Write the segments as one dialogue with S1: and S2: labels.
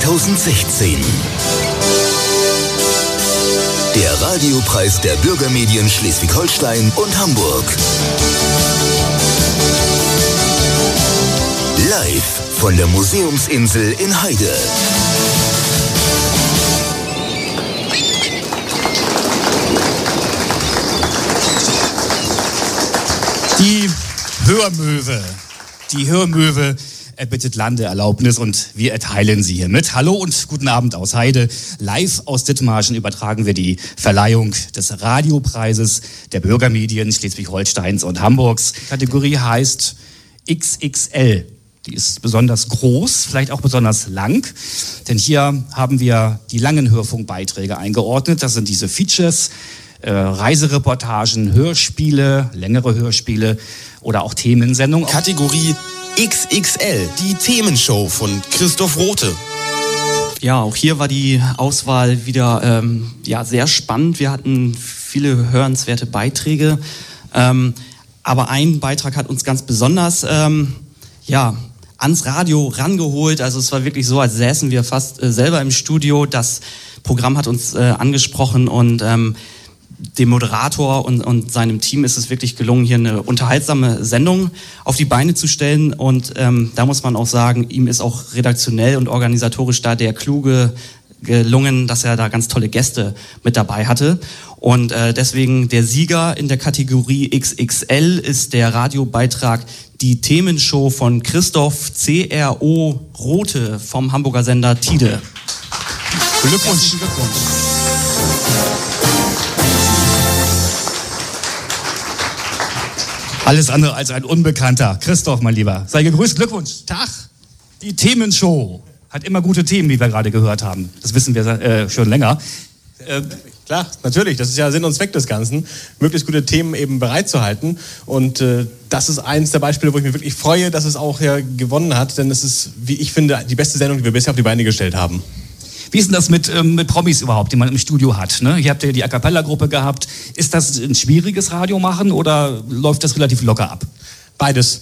S1: 2016. Der Radiopreis der Bürgermedien Schleswig-Holstein und Hamburg. Live von der Museumsinsel in Heide.
S2: Die Hörmöwe. Die Hörmöwe erbittet Landeerlaubnis und wir erteilen sie hiermit. Hallo und guten Abend aus Heide. Live aus Dithmarschen übertragen wir die Verleihung des Radiopreises der Bürgermedien Schleswig-Holsteins und Hamburgs. Die Kategorie heißt XXL. Die ist besonders groß, vielleicht auch besonders lang, denn hier haben wir die langen Hörfunkbeiträge eingeordnet. Das sind diese Features, äh, Reisereportagen, Hörspiele, längere Hörspiele oder auch Themensendungen.
S3: Kategorie XXL, die Themenshow von Christoph Rote.
S4: Ja, auch hier war die Auswahl wieder ähm, ja, sehr spannend. Wir hatten viele hörenswerte Beiträge. Ähm, aber ein Beitrag hat uns ganz besonders ähm, ja, ans Radio rangeholt. Also es war wirklich so, als säßen wir fast äh, selber im Studio. Das Programm hat uns äh, angesprochen und ähm, dem Moderator und, und seinem Team ist es wirklich gelungen, hier eine unterhaltsame Sendung auf die Beine zu stellen. Und ähm, da muss man auch sagen, ihm ist auch redaktionell und organisatorisch da der kluge gelungen, dass er da ganz tolle Gäste mit dabei hatte. Und äh, deswegen der Sieger in der Kategorie XXL ist der Radiobeitrag Die Themenshow von Christoph CRO Rote vom Hamburger Sender Tide.
S2: Glückwunsch. Glückwunsch. Alles andere als ein Unbekannter. Christoph, mein Lieber, sei gegrüßt. Glückwunsch. Tag. Die Themenshow hat immer gute Themen, wie wir gerade gehört haben. Das wissen wir äh, schon länger.
S5: Äh, klar, natürlich. Das ist ja Sinn und Zweck des Ganzen, möglichst gute Themen eben bereitzuhalten. Und äh, das ist eines der Beispiele, wo ich mich wirklich freue, dass es auch ja gewonnen hat. Denn es ist, wie ich finde, die beste Sendung, die wir bisher auf die Beine gestellt haben.
S2: Wie ist denn das mit, ähm, mit Promis überhaupt, die man im Studio hat? Ne? Hier habt ihr die A Cappella-Gruppe gehabt. Ist das ein schwieriges Radio machen oder läuft das relativ locker ab?
S5: Beides.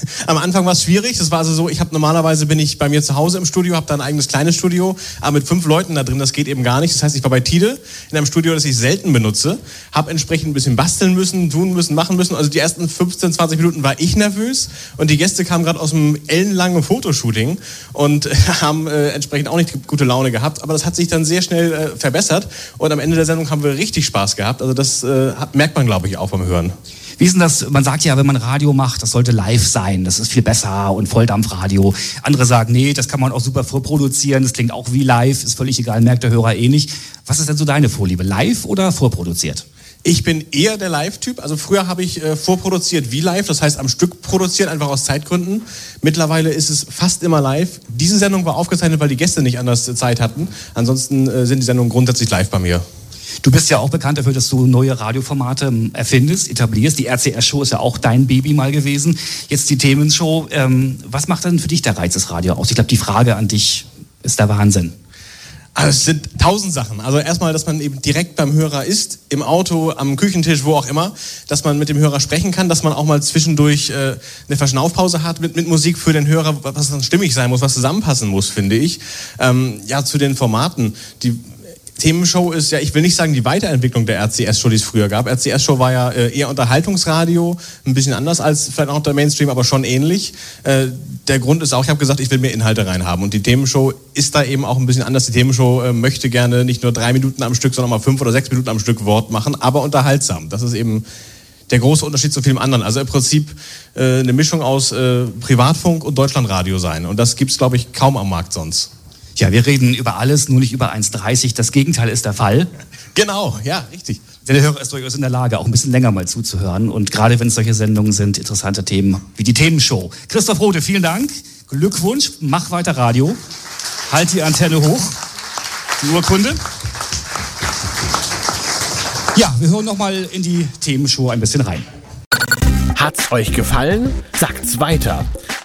S5: Am Anfang war es schwierig. Das war also so, ich habe normalerweise bin ich bei mir zu Hause im Studio, habe da ein eigenes kleines Studio, aber mit fünf Leuten da drin, das geht eben gar nicht. Das heißt, ich war bei Tide in einem Studio, das ich selten benutze, habe entsprechend ein bisschen basteln müssen, tun müssen, machen müssen. Also die ersten 15, 20 Minuten war ich nervös und die Gäste kamen gerade aus einem ellenlangen Fotoshooting und haben äh, entsprechend auch nicht gute Laune gehabt. Aber das hat sich dann sehr schnell äh, verbessert und am Ende der Sendung haben wir richtig Spaß gehabt. Also das äh, merkt man, glaube ich, auch beim Hören.
S2: Wie ist denn das? Man sagt ja, wenn man Radio macht, das sollte live sein. Das ist viel besser und Volldampfradio. Andere sagen, nee, das kann man auch super vorproduzieren. Das klingt auch wie live. Ist völlig egal, merkt der Hörer eh nicht. Was ist denn so deine Vorliebe? Live oder vorproduziert?
S5: Ich bin eher der Live-Typ. Also früher habe ich äh, vorproduziert wie live, das heißt am Stück produziert, einfach aus Zeitgründen. Mittlerweile ist es fast immer live. Diese Sendung war aufgezeichnet, weil die Gäste nicht anders Zeit hatten. Ansonsten äh, sind die Sendungen grundsätzlich live bei mir.
S2: Du bist ja auch bekannt dafür, dass du neue Radioformate ähm, erfindest, etablierst. Die RCR-Show ist ja auch dein Baby mal gewesen. Jetzt die Themenshow. Ähm, was macht denn für dich der Reiz des Radio aus? Ich glaube, die Frage an dich ist der Wahnsinn.
S5: Also es sind tausend Sachen. Also erstmal, dass man eben direkt beim Hörer ist, im Auto, am Küchentisch, wo auch immer, dass man mit dem Hörer sprechen kann, dass man auch mal zwischendurch äh, eine Verschnaufpause hat mit, mit Musik für den Hörer, was dann stimmig sein muss, was zusammenpassen muss, finde ich. Ähm, ja, zu den Formaten. Die Themenshow ist ja, ich will nicht sagen die Weiterentwicklung der RCS-Show, die es früher gab. RCS-Show war ja äh, eher Unterhaltungsradio, ein bisschen anders als vielleicht auch der Mainstream, aber schon ähnlich. Äh, der Grund ist auch, ich habe gesagt, ich will mehr Inhalte reinhaben. Und die Themenshow ist da eben auch ein bisschen anders. Die Themenshow äh, möchte gerne nicht nur drei Minuten am Stück, sondern mal fünf oder sechs Minuten am Stück Wort machen, aber unterhaltsam. Das ist eben der große Unterschied zu vielem anderen. Also im Prinzip eine Mischung aus Privatfunk und Deutschlandradio sein. Und das gibt es, glaube ich, kaum am Markt sonst.
S2: Ja, wir reden über alles, nur nicht über 1,30. Das Gegenteil ist der Fall.
S5: Genau, ja, richtig.
S2: Der Hörer ist durchaus in der Lage, auch ein bisschen länger mal zuzuhören. Und gerade wenn es solche Sendungen sind, interessante Themen wie die Themenshow. Christoph Rote, vielen Dank. Glückwunsch, mach weiter Radio. Halt die Antenne hoch. Die Urkunde. Ja, wir hören noch mal in die Themenshow ein bisschen rein.
S6: Hat's euch gefallen? Sagt's weiter.